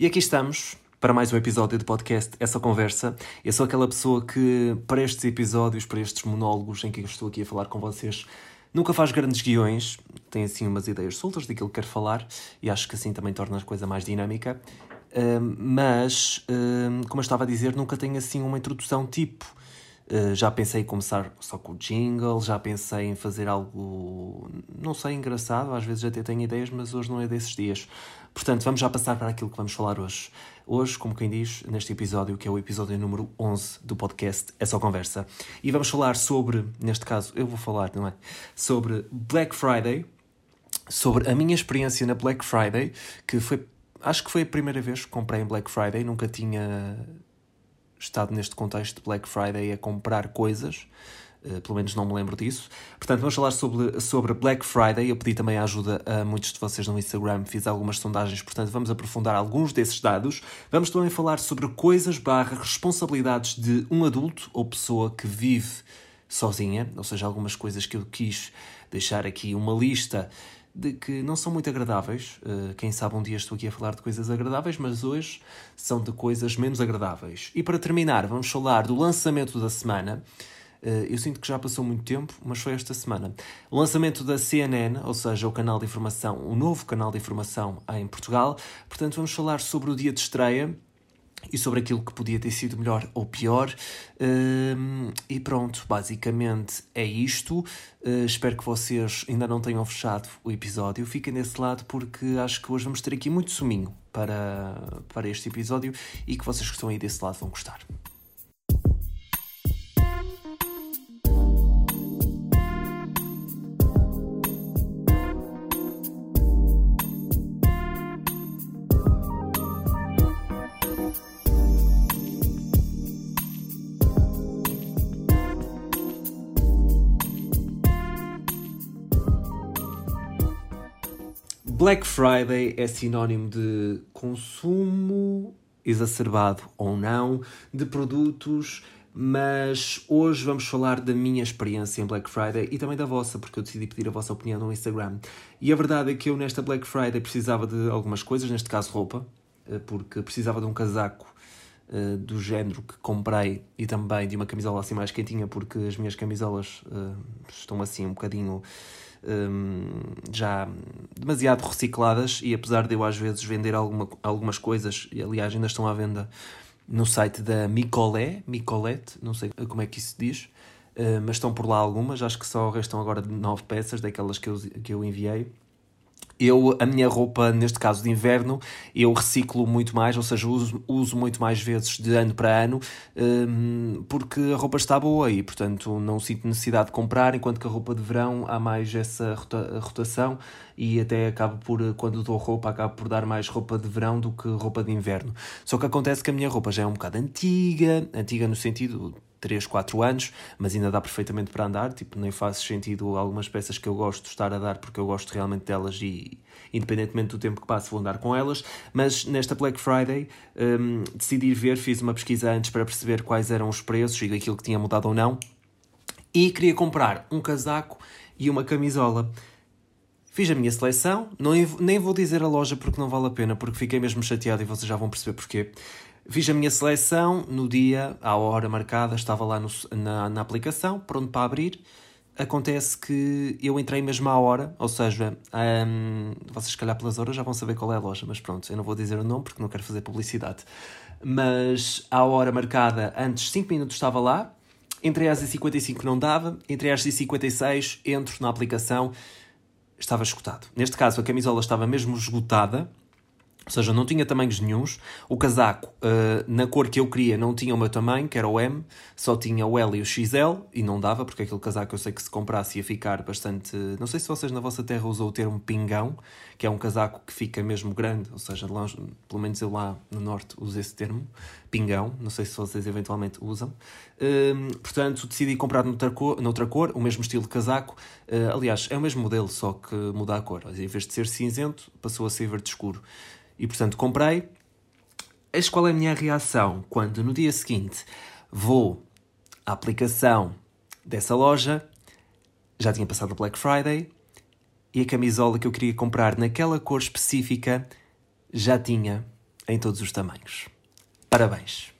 E aqui estamos para mais um episódio do podcast Essa Conversa. Eu sou aquela pessoa que, para estes episódios, para estes monólogos em que eu estou aqui a falar com vocês, nunca faz grandes guiões, tem assim umas ideias soltas daquilo que quer falar e acho que assim também torna a coisa mais dinâmica. Mas, como eu estava a dizer, nunca tenho assim uma introdução tipo. Uh, já pensei em começar só com o jingle, já pensei em fazer algo, não sei, engraçado, às vezes até tenho ideias, mas hoje não é desses dias. Portanto, vamos já passar para aquilo que vamos falar hoje. Hoje, como quem diz, neste episódio, que é o episódio número 11 do podcast É Só Conversa. E vamos falar sobre, neste caso, eu vou falar, não é? Sobre Black Friday, sobre a minha experiência na Black Friday, que foi, acho que foi a primeira vez que comprei em Black Friday, nunca tinha estado neste contexto de Black Friday a comprar coisas, pelo menos não me lembro disso. Portanto, vamos falar sobre, sobre Black Friday. Eu pedi também a ajuda a muitos de vocês no Instagram, fiz algumas sondagens, portanto, vamos aprofundar alguns desses dados. Vamos também falar sobre coisas barra responsabilidades de um adulto ou pessoa que vive sozinha, ou seja, algumas coisas que eu quis deixar aqui uma lista de que não são muito agradáveis. Uh, quem sabe um dia estou aqui a falar de coisas agradáveis, mas hoje são de coisas menos agradáveis. E para terminar, vamos falar do lançamento da semana. Uh, eu sinto que já passou muito tempo, mas foi esta semana. O lançamento da CNN, ou seja, o canal de informação, o novo canal de informação em Portugal. Portanto, vamos falar sobre o dia de estreia e sobre aquilo que podia ter sido melhor ou pior. Um, e pronto, basicamente é isto. Uh, espero que vocês ainda não tenham fechado o episódio. Fiquem desse lado porque acho que hoje vamos ter aqui muito suminho para, para este episódio e que vocês que estão aí desse lado vão gostar. Black Friday é sinónimo de consumo exacerbado ou não de produtos, mas hoje vamos falar da minha experiência em Black Friday e também da vossa, porque eu decidi pedir a vossa opinião no Instagram. E a verdade é que eu nesta Black Friday precisava de algumas coisas, neste caso roupa, eh, porque precisava de um casaco uh, do género que comprei e também de uma camisola assim mais quentinha, porque as minhas camisolas uh, estão assim um bocadinho um, já demasiado recicladas e apesar de eu às vezes vender alguma, algumas coisas, e aliás ainda estão à venda no site da Micolé, Micolette, não sei como é que isso se diz, uh, mas estão por lá algumas, acho que só restam agora nove peças daquelas que eu, que eu enviei eu, a minha roupa, neste caso de inverno, eu reciclo muito mais, ou seja, uso, uso muito mais vezes de ano para ano, um, porque a roupa está boa e, portanto, não sinto necessidade de comprar, enquanto que a roupa de verão há mais essa rota, rotação e até acabo por, quando dou roupa, acabo por dar mais roupa de verão do que roupa de inverno. Só que acontece que a minha roupa já é um bocado antiga, antiga no sentido 3, 4 anos, mas ainda dá perfeitamente para andar. Tipo, nem faz sentido algumas peças que eu gosto de estar a dar porque eu gosto realmente delas e, independentemente do tempo que passe, vou andar com elas. Mas nesta Black Friday um, decidi ver, fiz uma pesquisa antes para perceber quais eram os preços e aquilo que tinha mudado ou não. E queria comprar um casaco e uma camisola. Fiz a minha seleção, não, nem vou dizer a loja porque não vale a pena, porque fiquei mesmo chateado e vocês já vão perceber porquê. Fiz a minha seleção no dia, à hora marcada, estava lá no, na, na aplicação, pronto para abrir. Acontece que eu entrei mesmo à hora, ou seja, um, vocês, se calhar, pelas horas já vão saber qual é a loja, mas pronto, eu não vou dizer o nome porque não quero fazer publicidade. Mas à hora marcada, antes 5 minutos estava lá, entrei às 55 não dava, entrei às 56 entro na aplicação, estava esgotado. Neste caso, a camisola estava mesmo esgotada, ou seja, não tinha tamanhos nenhums. O casaco, uh, na cor que eu queria, não tinha o meu tamanho, que era o M, só tinha o L e o XL, e não dava, porque aquele casaco eu sei que se comprasse ia ficar bastante. Não sei se vocês na vossa terra usam o termo pingão, que é um casaco que fica mesmo grande, ou seja, longe, pelo menos eu lá no norte uso esse termo, pingão, não sei se vocês eventualmente usam. Uh, portanto, decidi comprar noutra cor, noutra cor, o mesmo estilo de casaco. Uh, aliás, é o mesmo modelo, só que muda a cor. Em vez de ser cinzento, passou a ser verde escuro. E portanto comprei. Eis qual é a minha reação quando no dia seguinte vou à aplicação dessa loja, já tinha passado o Black Friday, e a camisola que eu queria comprar naquela cor específica já tinha em todos os tamanhos. Parabéns!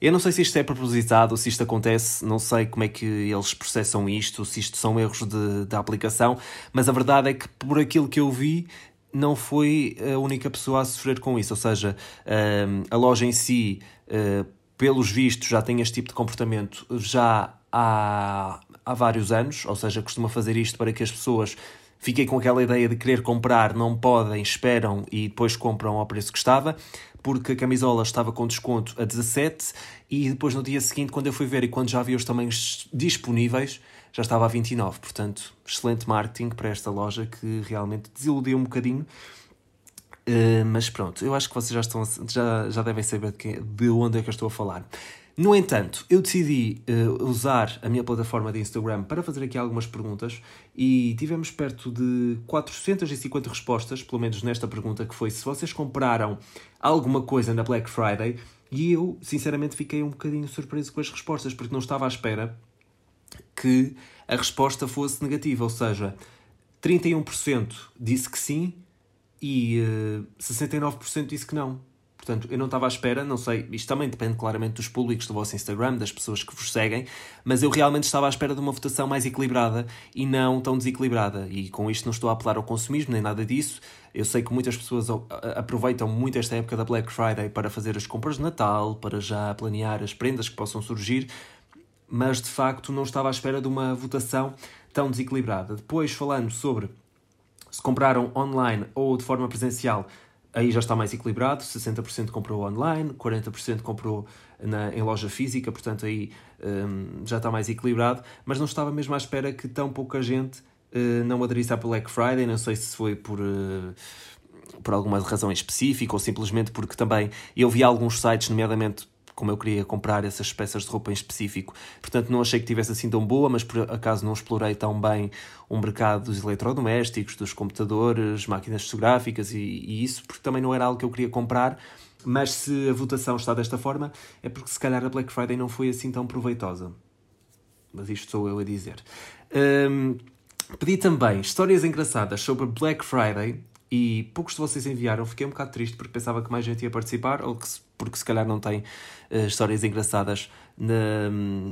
Eu não sei se isto é propositado, se isto acontece, não sei como é que eles processam isto, se isto são erros de, de aplicação, mas a verdade é que, por aquilo que eu vi, não foi a única pessoa a sofrer com isso. Ou seja, hum, a loja em si, hum, pelos vistos, já tem este tipo de comportamento já há, há vários anos, ou seja, costuma fazer isto para que as pessoas fiquem com aquela ideia de querer comprar, não podem, esperam e depois compram ao preço que estava porque a camisola estava com desconto a 17 e depois no dia seguinte, quando eu fui ver e quando já vi os tamanhos disponíveis, já estava a 29. Portanto, excelente marketing para esta loja que realmente desiludiu um bocadinho. Uh, mas pronto, eu acho que vocês já, estão, já, já devem saber de, de onde é que eu estou a falar. No entanto, eu decidi uh, usar a minha plataforma de Instagram para fazer aqui algumas perguntas e tivemos perto de 450 respostas, pelo menos nesta pergunta, que foi se vocês compraram alguma coisa na Black Friday e eu, sinceramente, fiquei um bocadinho surpreso com as respostas porque não estava à espera que a resposta fosse negativa, ou seja, 31% disse que sim e uh, eh, 69% disse que não. Portanto, eu não estava à espera, não sei, isto também depende claramente dos públicos do vosso Instagram, das pessoas que vos seguem, mas eu realmente estava à espera de uma votação mais equilibrada e não tão desequilibrada. E com isto não estou a apelar ao consumismo nem nada disso. Eu sei que muitas pessoas aproveitam muito esta época da Black Friday para fazer as compras de Natal, para já planear as prendas que possam surgir, mas de facto não estava à espera de uma votação tão desequilibrada. Depois, falando sobre se compraram online ou de forma presencial, aí já está mais equilibrado, 60% comprou online, 40% comprou na, em loja física, portanto aí um, já está mais equilibrado, mas não estava mesmo à espera que tão pouca gente uh, não aderisse à Black Friday, não sei se foi por... Uh, por alguma razão específica ou simplesmente porque também eu vi alguns sites, nomeadamente como eu queria comprar essas peças de roupa em específico. Portanto, não achei que tivesse assim tão boa, mas por acaso não explorei tão bem o mercado dos eletrodomésticos, dos computadores, máquinas fotográficas e, e isso, porque também não era algo que eu queria comprar. Mas se a votação está desta forma, é porque se calhar a Black Friday não foi assim tão proveitosa. Mas isto sou eu a dizer. Um, pedi também histórias engraçadas sobre Black Friday e poucos de vocês enviaram. Fiquei um bocado triste porque pensava que mais gente ia participar ou que, porque se calhar não tem uh, histórias engraçadas na,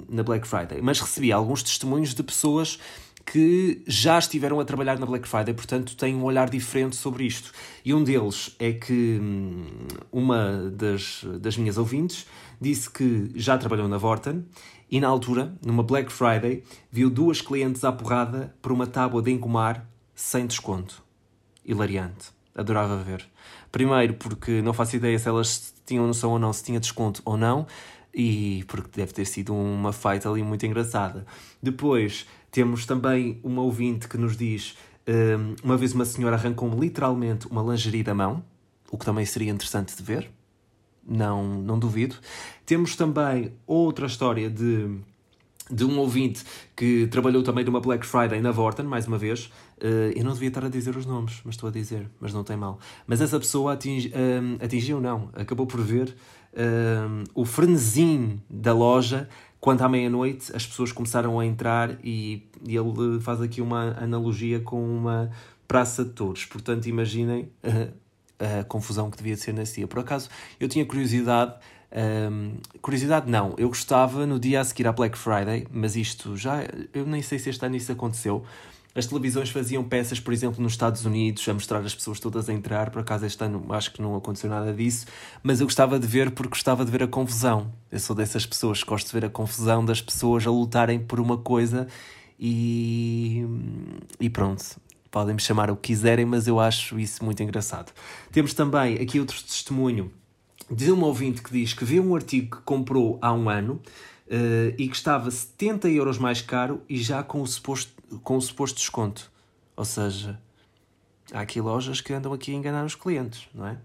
na Black Friday. Mas recebi alguns testemunhos de pessoas que já estiveram a trabalhar na Black Friday, portanto têm um olhar diferente sobre isto. E um deles é que hum, uma das, das minhas ouvintes disse que já trabalhou na Vorten e na altura, numa Black Friday, viu duas clientes à porrada por uma tábua de engomar sem desconto hilariante. Adorava ver. Primeiro, porque não faço ideia se elas tinham noção ou não se tinha desconto ou não, e porque deve ter sido uma fight ali muito engraçada. Depois, temos também uma ouvinte que nos diz: um, uma vez uma senhora arrancou-me literalmente uma lingerie da mão, o que também seria interessante de ver. Não, não duvido. Temos também outra história de de um ouvinte que trabalhou também numa Black Friday na Vorten, mais uma vez. Uh, eu não devia estar a dizer os nomes, mas estou a dizer, mas não tem mal. Mas essa pessoa atingi, eh, atingiu, não, acabou por ver um, o frenesim da loja quando à meia-noite as pessoas começaram a entrar e, e, ele faz aqui uma analogia com uma praça de touros. Portanto, imaginem a, a confusão que devia ser nesse dia. Por acaso, eu tinha curiosidade um, curiosidade, não. Eu gostava no dia a seguir à Black Friday, mas isto já. Eu nem sei se este ano isso aconteceu. As televisões faziam peças, por exemplo, nos Estados Unidos, a mostrar as pessoas todas a entrar. Por acaso, este ano acho que não aconteceu nada disso. Mas eu gostava de ver porque gostava de ver a confusão. Eu sou dessas pessoas que gosto de ver a confusão das pessoas a lutarem por uma coisa e. E pronto. Podem me chamar o que quiserem, mas eu acho isso muito engraçado. Temos também aqui outro testemunho de uma ouvinte que diz que viu um artigo que comprou há um ano uh, e que estava 70 euros mais caro e já com o, suposto, com o suposto desconto. Ou seja, há aqui lojas que andam aqui a enganar os clientes, não é?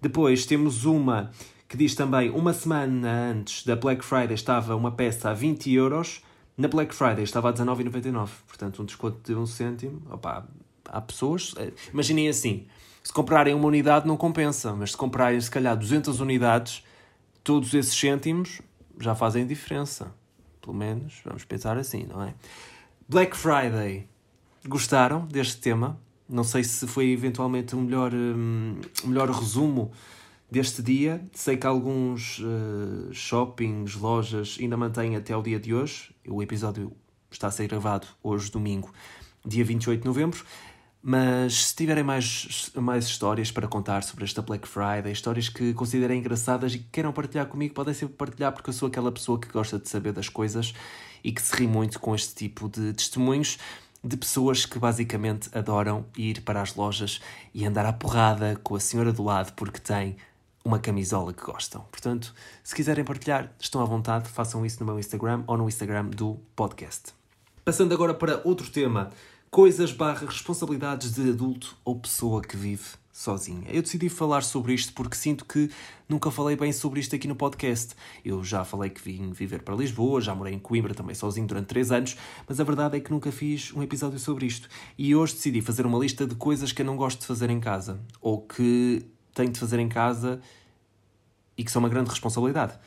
Depois temos uma que diz também uma semana antes da Black Friday estava uma peça a 20 euros, na Black Friday estava a 19,99. Portanto, um desconto de um cêntimo. Opa, há pessoas. Eh, imaginem assim: se comprarem uma unidade não compensa, mas se comprarem se calhar 200 unidades, todos esses cêntimos já fazem diferença. Pelo menos, vamos pensar assim, não é? Black Friday. Gostaram deste tema? Não sei se foi eventualmente o melhor, hum, melhor resumo deste dia. Sei que alguns uh, shoppings, lojas ainda mantêm até o dia de hoje. O episódio está a ser gravado hoje, domingo, dia 28 de novembro. Mas se tiverem mais, mais histórias para contar sobre esta Black Friday, histórias que considerem engraçadas e que queiram partilhar comigo, podem sempre partilhar, porque eu sou aquela pessoa que gosta de saber das coisas e que se ri muito com este tipo de testemunhos de pessoas que basicamente adoram ir para as lojas e andar à porrada com a senhora do lado porque tem uma camisola que gostam. Portanto, se quiserem partilhar, estão à vontade, façam isso no meu Instagram ou no Instagram do podcast. Passando agora para outro tema coisas barra responsabilidades de adulto ou pessoa que vive sozinha. Eu decidi falar sobre isto porque sinto que nunca falei bem sobre isto aqui no podcast. Eu já falei que vim viver para Lisboa, já morei em Coimbra também sozinho durante 3 anos, mas a verdade é que nunca fiz um episódio sobre isto. E hoje decidi fazer uma lista de coisas que eu não gosto de fazer em casa ou que tenho de fazer em casa e que são uma grande responsabilidade.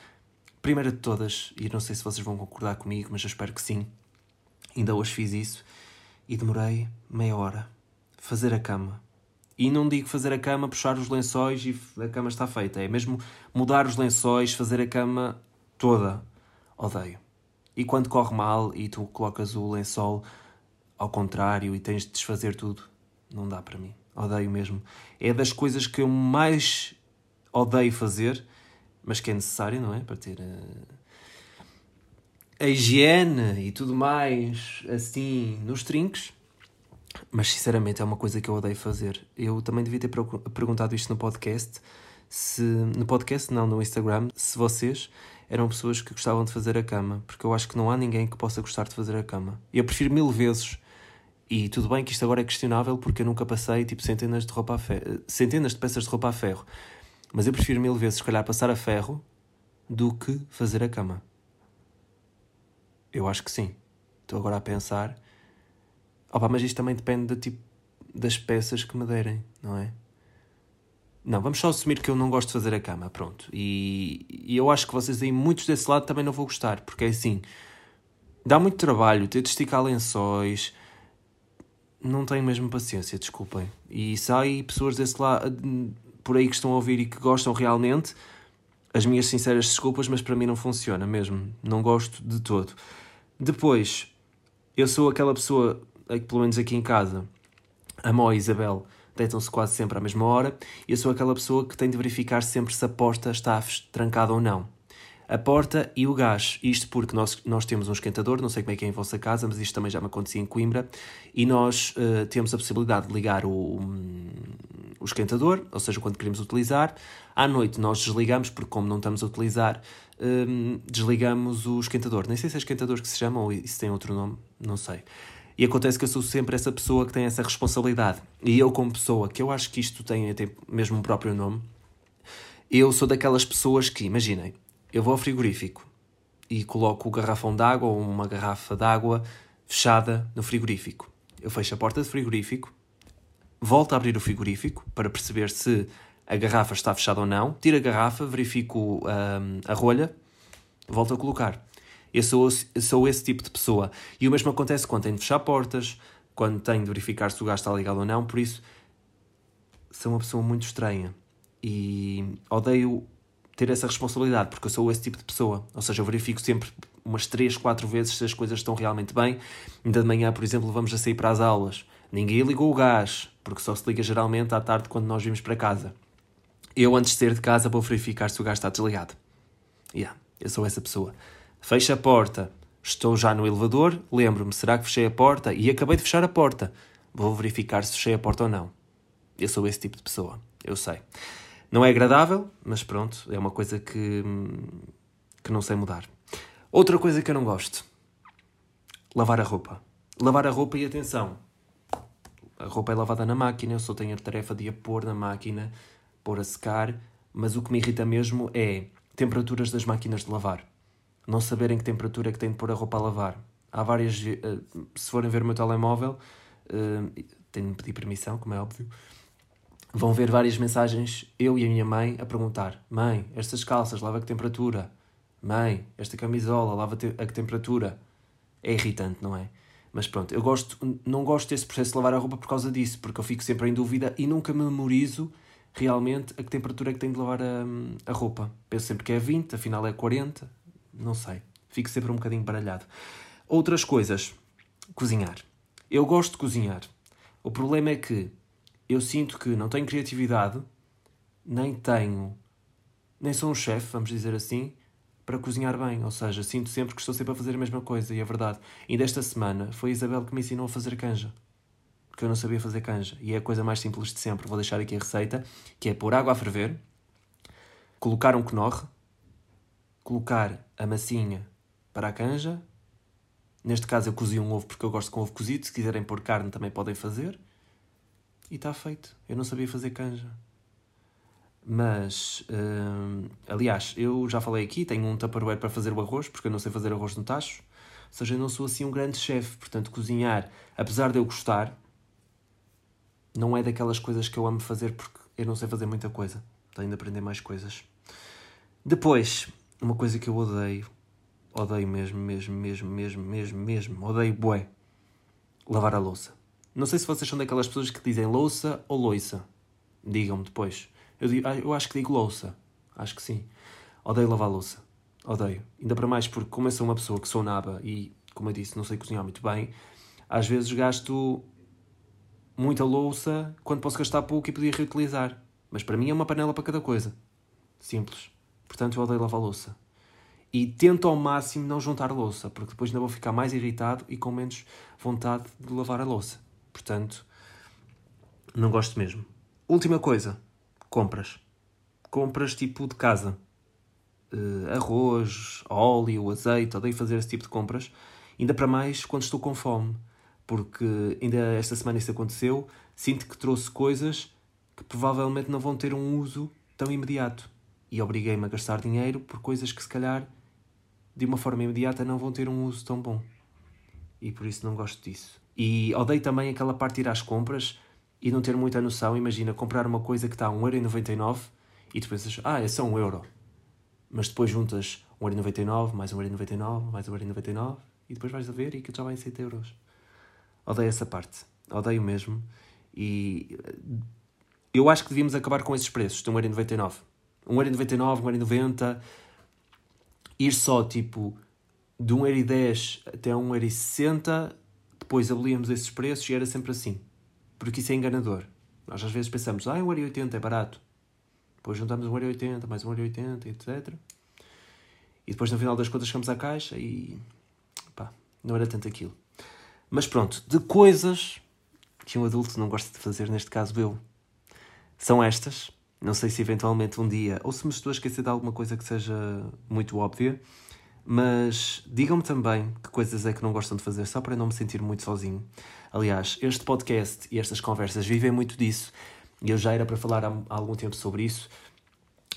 Primeira de todas, e não sei se vocês vão concordar comigo, mas eu espero que sim, ainda hoje fiz isso e demorei meia hora. Fazer a cama. E não digo fazer a cama, puxar os lençóis e a cama está feita. É mesmo mudar os lençóis, fazer a cama toda. Odeio. E quando corre mal e tu colocas o lençol ao contrário e tens de desfazer tudo, não dá para mim. Odeio mesmo. É das coisas que eu mais odeio fazer, mas que é necessário, não é? Para ter. Uh a higiene e tudo mais assim nos trinques. Mas sinceramente é uma coisa que eu odeio fazer. Eu também devia ter perguntado isto no podcast. Se, no podcast, não, no Instagram, se vocês eram pessoas que gostavam de fazer a cama, porque eu acho que não há ninguém que possa gostar de fazer a cama. Eu prefiro mil vezes, e tudo bem que isto agora é questionável porque eu nunca passei tipo centenas de roupa ferro, centenas de peças de roupa a ferro, mas eu prefiro mil vezes, se calhar, passar a ferro do que fazer a cama. Eu acho que sim. Estou agora a pensar. Opa, mas isto também depende de, tipo, das peças que me derem, não é? Não, vamos só assumir que eu não gosto de fazer a cama, pronto. E, e eu acho que vocês aí, muitos desse lado, também não vou gostar, porque é assim, dá muito trabalho ter de esticar lençóis, não tenho mesmo paciência, desculpem. E aí pessoas desse lado, por aí que estão a ouvir e que gostam realmente, as minhas sinceras desculpas, mas para mim não funciona mesmo, não gosto de todo. Depois, eu sou aquela pessoa, que pelo menos aqui em casa, a Mó e a Isabel deitam-se quase sempre à mesma hora, e eu sou aquela pessoa que tem de verificar sempre se a porta está trancada ou não. A porta e o gás. Isto porque nós, nós temos um esquentador, não sei como é que é em vossa casa, mas isto também já me acontecia em Coimbra, e nós uh, temos a possibilidade de ligar o, o esquentador, ou seja, quando queremos utilizar. À noite nós desligamos, porque como não estamos a utilizar, um, desligamos o esquentador. Nem sei se é esquentador que se chama ou se tem outro nome, não sei. E acontece que eu sou sempre essa pessoa que tem essa responsabilidade. E eu, como pessoa, que eu acho que isto tem até mesmo um próprio nome, eu sou daquelas pessoas que, imaginem, eu vou ao frigorífico e coloco o garrafão de água ou uma garrafa de água fechada no frigorífico. Eu fecho a porta do frigorífico, volto a abrir o frigorífico para perceber se a garrafa está fechada ou não, tiro a garrafa, verifico um, a rolha, volto a colocar. Eu sou, sou esse tipo de pessoa. E o mesmo acontece quando tenho de fechar portas, quando tenho de verificar se o gás está ligado ou não, por isso sou uma pessoa muito estranha. E odeio ter essa responsabilidade, porque eu sou esse tipo de pessoa. Ou seja, eu verifico sempre umas 3, 4 vezes se as coisas estão realmente bem. Ainda de manhã, por exemplo, vamos a sair para as aulas. Ninguém ligou o gás, porque só se liga geralmente à tarde quando nós vimos para casa. Eu, antes de sair de casa, vou verificar se o gás está desligado. Yeah, eu sou essa pessoa. Fecho a porta, estou já no elevador, lembro-me, será que fechei a porta? E acabei de fechar a porta. Vou verificar se fechei a porta ou não. Eu sou esse tipo de pessoa, eu sei. Não é agradável, mas pronto, é uma coisa que, que não sei mudar. Outra coisa que eu não gosto: lavar a roupa. Lavar a roupa e atenção, a roupa é lavada na máquina, eu só tenho a tarefa de a pôr na máquina pôr a secar, mas o que me irrita mesmo é temperaturas das máquinas de lavar. Não saberem que temperatura é que tem de pôr a roupa a lavar. Há várias. Eh, se forem ver o meu telemóvel, eh, tenho de pedir permissão, como é óbvio. Vão ver várias mensagens, eu e a minha mãe, a perguntar: Mãe, estas calças lava a que temperatura? Mãe, esta camisola lava a que temperatura? É irritante, não é? Mas pronto, eu gosto, não gosto desse processo de lavar a roupa por causa disso, porque eu fico sempre em dúvida e nunca memorizo realmente a que temperatura é que tem de lavar a, a roupa. Penso sempre que é 20, afinal é 40, não sei. Fico sempre um bocadinho baralhado. Outras coisas. Cozinhar. Eu gosto de cozinhar. O problema é que eu sinto que não tenho criatividade, nem tenho. nem sou um chefe, vamos dizer assim, para cozinhar bem. Ou seja, sinto sempre que estou sempre a fazer a mesma coisa, e é verdade. E desta semana foi a Isabel que me ensinou a fazer canja. Porque eu não sabia fazer canja. E é a coisa mais simples de sempre. Vou deixar aqui a receita, que é pôr água a ferver, colocar um knorr, colocar a massinha para a canja. Neste caso eu cozi um ovo porque eu gosto com ovo cozido. Se quiserem pôr carne também podem fazer. E está feito. Eu não sabia fazer canja. Mas, hum, aliás, eu já falei aqui, tenho um tupperware para fazer o arroz, porque eu não sei fazer arroz no tacho. Ou seja, eu não sou assim um grande chefe. Portanto, cozinhar, apesar de eu gostar, não é daquelas coisas que eu amo fazer porque eu não sei fazer muita coisa. Tenho de aprender mais coisas. Depois, uma coisa que eu odeio, odeio mesmo, mesmo, mesmo, mesmo, mesmo, mesmo, odeio bué, lavar a louça. Não sei se vocês são daquelas pessoas que dizem louça ou loiça. Digam-me depois. Eu, digo, eu acho que digo louça. Acho que sim. Odeio lavar louça. Odeio. Ainda para mais porque, como eu sou uma pessoa que sou naba e, como eu disse, não sei cozinhar muito bem, às vezes gasto muita louça quando posso gastar pouco e podia reutilizar. Mas para mim é uma panela para cada coisa. Simples. Portanto, eu odeio lavar louça. E tento ao máximo não juntar louça, porque depois ainda vou ficar mais irritado e com menos vontade de lavar a louça. Portanto, não gosto mesmo. Última coisa: compras. Compras tipo de casa. Uh, arroz, óleo, azeite, odeio fazer esse tipo de compras. Ainda para mais quando estou com fome. Porque ainda esta semana isso aconteceu. Sinto que trouxe coisas que provavelmente não vão ter um uso tão imediato. E obriguei-me a gastar dinheiro por coisas que se calhar de uma forma imediata não vão ter um uso tão bom. E por isso não gosto disso. E odeio também aquela parte de ir às compras e não ter muita noção. Imagina comprar uma coisa que está a 1,99€ e tu pensas, ah, é só 1 euro. Mas depois juntas 1,99€, mais 1,99€, mais 1,99€ e depois vais a ver e aquilo já vai em 7 euros. Odeio essa parte. Odeio mesmo. E eu acho que devíamos acabar com esses preços de 1,99€. 1,99€, 1,90€. Ir só tipo de 1,10€ até 1,60€, depois abolíamos esses preços e era sempre assim. Porque isso é enganador. Nós às vezes pensamos, ah, 1,80€ é barato. Depois juntamos 1,80€, mais 1,80€, etc. E depois no final das contas chegamos à caixa e pá, não era tanto aquilo. Mas pronto, de coisas que um adulto não gosta de fazer, neste caso eu, são estas. Não sei se eventualmente um dia, ou se me estou a esquecer de alguma coisa que seja muito óbvia, mas digam-me também que coisas é que não gostam de fazer, só para não me sentir muito sozinho. Aliás, este podcast e estas conversas vivem muito disso, e eu já era para falar há algum tempo sobre isso.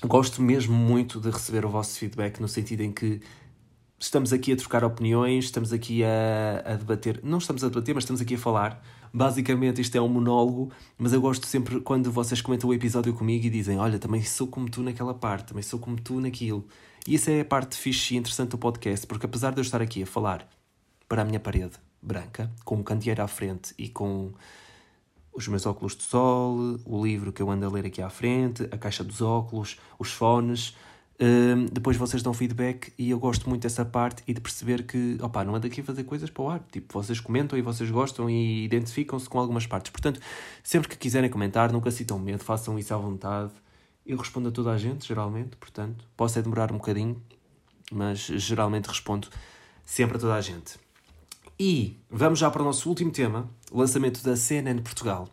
Gosto mesmo muito de receber o vosso feedback, no sentido em que estamos aqui a trocar opiniões, estamos aqui a, a debater. Não estamos a debater, mas estamos aqui a falar. Basicamente, isto é um monólogo, mas eu gosto sempre quando vocês comentam o episódio comigo e dizem: Olha, também sou como tu naquela parte, também sou como tu naquilo. E isso é a parte fixe e interessante do podcast, porque apesar de eu estar aqui a falar para a minha parede branca, com um candeeiro à frente e com os meus óculos de sol, o livro que eu ando a ler aqui à frente, a caixa dos óculos, os fones, um, depois vocês dão feedback e eu gosto muito dessa parte e de perceber que, opá, não ando aqui a fazer coisas para o ar. Tipo, vocês comentam e vocês gostam e identificam-se com algumas partes. Portanto, sempre que quiserem comentar, nunca sintam medo, façam isso à vontade. Eu respondo a toda a gente, geralmente, portanto, posso é demorar um bocadinho, mas geralmente respondo sempre a toda a gente. E vamos já para o nosso último tema, lançamento da CNN Portugal.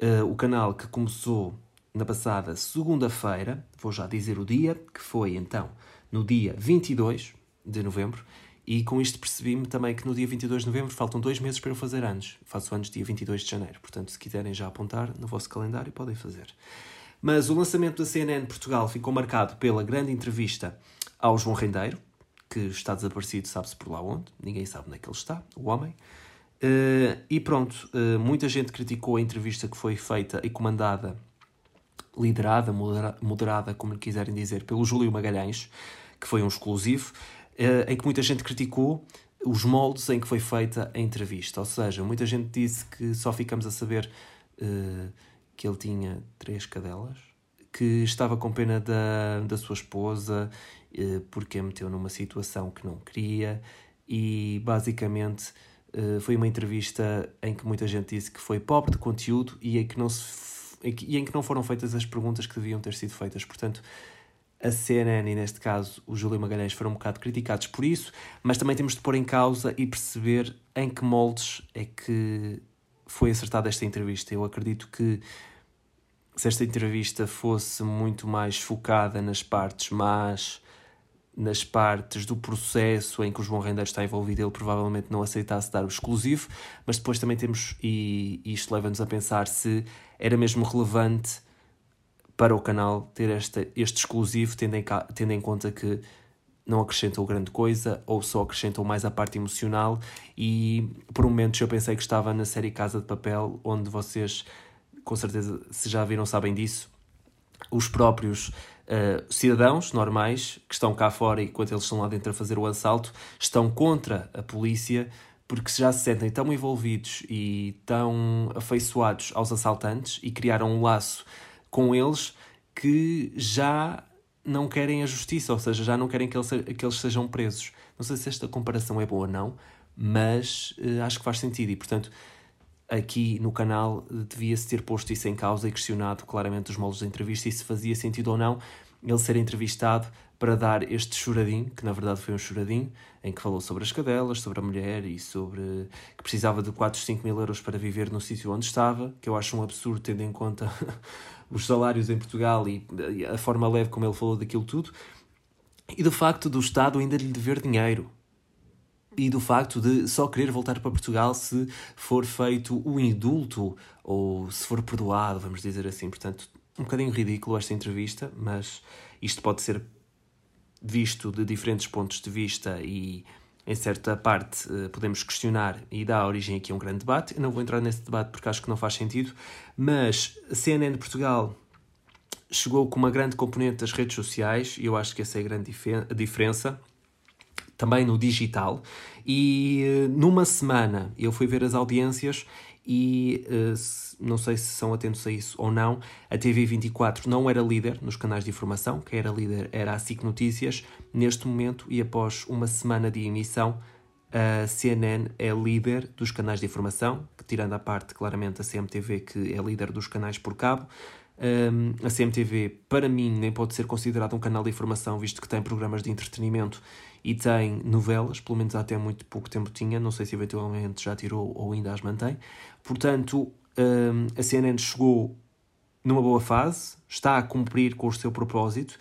Uh, o canal que começou na passada segunda-feira, vou já dizer o dia, que foi então no dia 22 de novembro, e com isto percebi-me também que no dia 22 de novembro faltam dois meses para eu fazer anos. Faço anos dia 22 de janeiro, portanto, se quiserem já apontar no vosso calendário, podem fazer. Mas o lançamento da CNN Portugal ficou marcado pela grande entrevista ao João Rendeiro, que está desaparecido, sabe-se por lá onde, ninguém sabe onde é que ele está, o homem. Uh, e pronto, uh, muita gente criticou a entrevista que foi feita e comandada liderada, moderada, como lhe quiserem dizer, pelo Júlio Magalhães, que foi um exclusivo, eh, em que muita gente criticou os moldes em que foi feita a entrevista. Ou seja, muita gente disse que só ficamos a saber uh, que ele tinha três cadelas, que estava com pena da, da sua esposa eh, porque a meteu numa situação que não queria e basicamente eh, foi uma entrevista em que muita gente disse que foi pobre de conteúdo e em que não, se, e em que não foram feitas as perguntas que deviam ter sido feitas. Portanto, a CNN e neste caso o Júlio Magalhães foram um bocado criticados por isso, mas também temos de pôr em causa e perceber em que moldes é que foi acertada esta entrevista. Eu acredito que se esta entrevista fosse muito mais focada nas partes más, nas partes do processo em que o João Rendeiro está envolvido, ele provavelmente não aceitasse dar o exclusivo, mas depois também temos, e isto leva-nos a pensar se era mesmo relevante para o canal ter esta, este exclusivo, tendo em, tendo em conta que não acrescentou grande coisa ou só acrescentou mais a parte emocional. E por momentos eu pensei que estava na série Casa de Papel, onde vocês, com certeza, se já viram, sabem disso. Os próprios uh, cidadãos normais que estão cá fora e enquanto eles estão lá dentro a fazer o assalto estão contra a polícia porque já se sentem tão envolvidos e tão afeiçoados aos assaltantes e criaram um laço com eles que já não querem a justiça, ou seja, já não querem que eles, que eles sejam presos. Não sei se esta comparação é boa ou não, mas uh, acho que faz sentido e, portanto, aqui no canal uh, devia-se ter posto isso em causa e questionado claramente os moldes da entrevista e se fazia sentido ou não ele ser entrevistado para dar este choradinho, que na verdade foi um choradinho, em que falou sobre as cadelas, sobre a mulher e sobre que precisava de 4, 5 mil euros para viver no sítio onde estava, que eu acho um absurdo tendo em conta os salários em Portugal e a forma leve como ele falou daquilo tudo, e do facto do Estado ainda lhe dever dinheiro. E do facto de só querer voltar para Portugal se for feito o indulto ou se for perdoado, vamos dizer assim. Portanto, um bocadinho ridículo esta entrevista, mas isto pode ser visto de diferentes pontos de vista e em certa parte eh, podemos questionar e dá origem aqui a um grande debate. Eu não vou entrar nesse debate porque acho que não faz sentido, mas a CNN de Portugal chegou com uma grande componente das redes sociais e eu acho que essa é a grande diferença. Também no digital, e eh, numa semana eu fui ver as audiências e uh, não sei se são atentos a isso ou não, a TV24 não era líder nos canais de informação, quem era líder era a SIC Notícias. Neste momento, e após uma semana de emissão, a CNN é líder dos canais de informação, tirando a parte, claramente, a CMTV, que é líder dos canais por cabo. Um, a CMTV, para mim, nem pode ser considerado um canal de informação, visto que tem programas de entretenimento e tem novelas, pelo menos até muito pouco tempo tinha, não sei se eventualmente já tirou ou ainda as mantém. Portanto, um, a CNN chegou numa boa fase, está a cumprir com o seu propósito,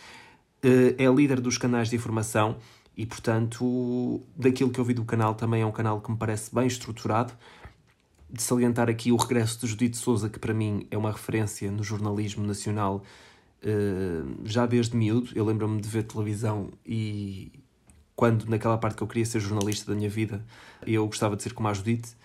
uh, é líder dos canais de informação e, portanto, daquilo que eu vi do canal, também é um canal que me parece bem estruturado. De salientar aqui o regresso de Judite Souza, que para mim é uma referência no jornalismo nacional uh, já desde miúdo. Eu lembro-me de ver televisão e quando, naquela parte que eu queria ser jornalista da minha vida, eu gostava de ser como a Judite eh,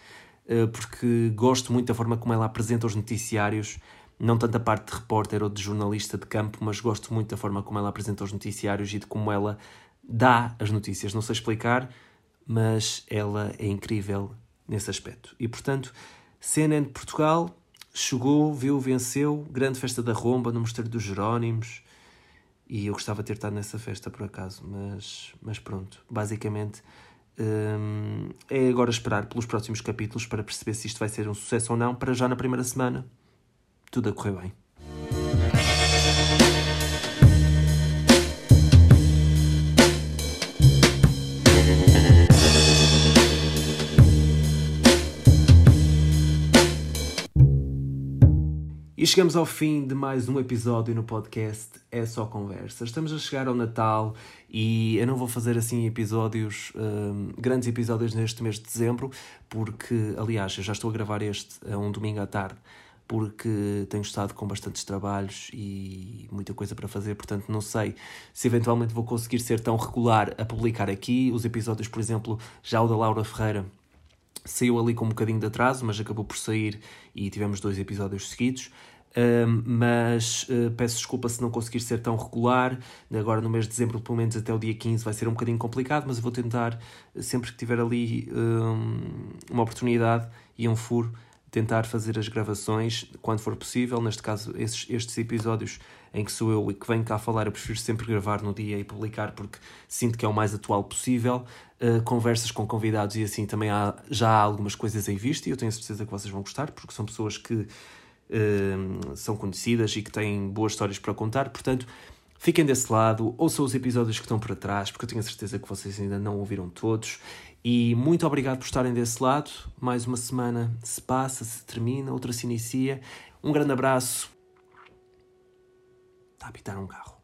porque gosto muito da forma como ela apresenta os noticiários, não tanto a parte de repórter ou de jornalista de campo, mas gosto muito da forma como ela apresenta os noticiários e de como ela dá as notícias. Não sei explicar, mas ela é incrível nesse aspecto. E portanto, CNN de Portugal chegou, viu, venceu, grande festa da Romba no Mosteiro dos Jerónimos. E eu gostava de ter estado nessa festa por acaso, mas, mas pronto, basicamente é agora esperar pelos próximos capítulos para perceber se isto vai ser um sucesso ou não. Para já na primeira semana, tudo a correr bem. E chegamos ao fim de mais um episódio no podcast É Só Conversa. Estamos a chegar ao Natal e eu não vou fazer assim episódios, um, grandes episódios neste mês de dezembro, porque, aliás, eu já estou a gravar este a um domingo à tarde, porque tenho estado com bastantes trabalhos e muita coisa para fazer, portanto não sei se eventualmente vou conseguir ser tão regular a publicar aqui. Os episódios, por exemplo, já o da Laura Ferreira saiu ali com um bocadinho de atraso, mas acabou por sair e tivemos dois episódios seguidos. Mas uh, peço desculpa se não conseguir ser tão regular. Agora, no mês de dezembro, pelo menos até o dia 15, vai ser um bocadinho complicado, mas eu vou tentar, sempre que tiver ali um, uma oportunidade e um furo, tentar fazer as gravações quando for possível. Neste caso, esses, estes episódios em que sou eu e que venho cá falar, eu prefiro sempre gravar no dia e publicar porque sinto que é o mais atual possível. Uh, conversas com convidados e assim também há, já há algumas coisas em vista e eu tenho certeza que vocês vão gostar porque são pessoas que uh, são conhecidas e que têm boas histórias para contar. Portanto, fiquem desse lado, ouçam os episódios que estão para trás porque eu tenho a certeza que vocês ainda não ouviram todos. E muito obrigado por estarem desse lado. Mais uma semana se passa, se termina, outra se inicia. Um grande abraço. Está a apitar um carro.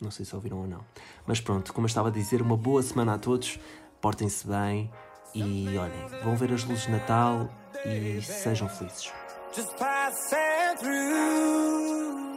Não sei se ouviram ou não. Mas pronto, como eu estava a dizer, uma boa semana a todos. Portem-se bem e olhem, vão ver as luzes de Natal e sejam felizes. Just passing through.